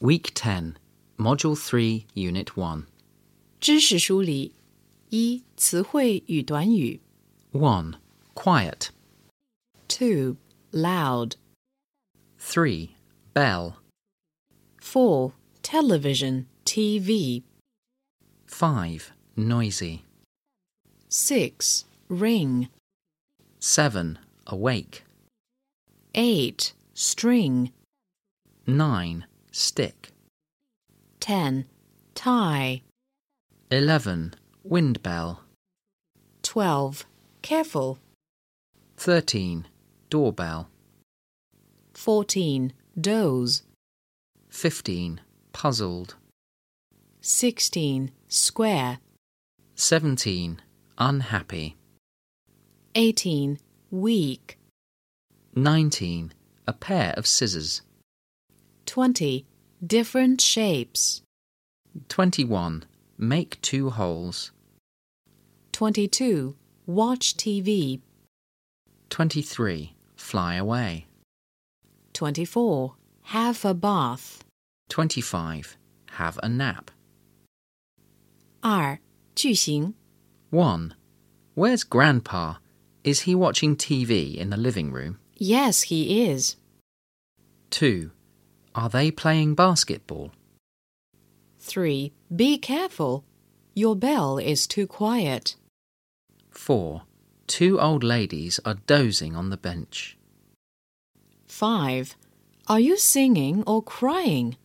Week 10, Module 3, Unit 1. 知识梳理一词汇与短语 1. Quiet. two loud 3. Bell. four television TV 5. Noisy. six ring 7. Awake. eight string 9. Stick. ten tie 11. Wind bell. twelve careful 13. Doorbell. fourteen doze 15. Puzzled. sixteen square 17. Unhappy. eighteen Weak. 19. A pair of scissors. 20. Different shapes. 21. Make two holes. 22. Watch TV. 23. Fly away. 24. Have a bath. 25. Have a nap. 二句型. 1. Where's Grandpa? Is he watching TV in the living room? Yes, he is. 2. Are they playing basketball? 3. Be careful. Your bell is too quiet. 4. Two old ladies are dozing on the bench. 5. Are you singing or crying?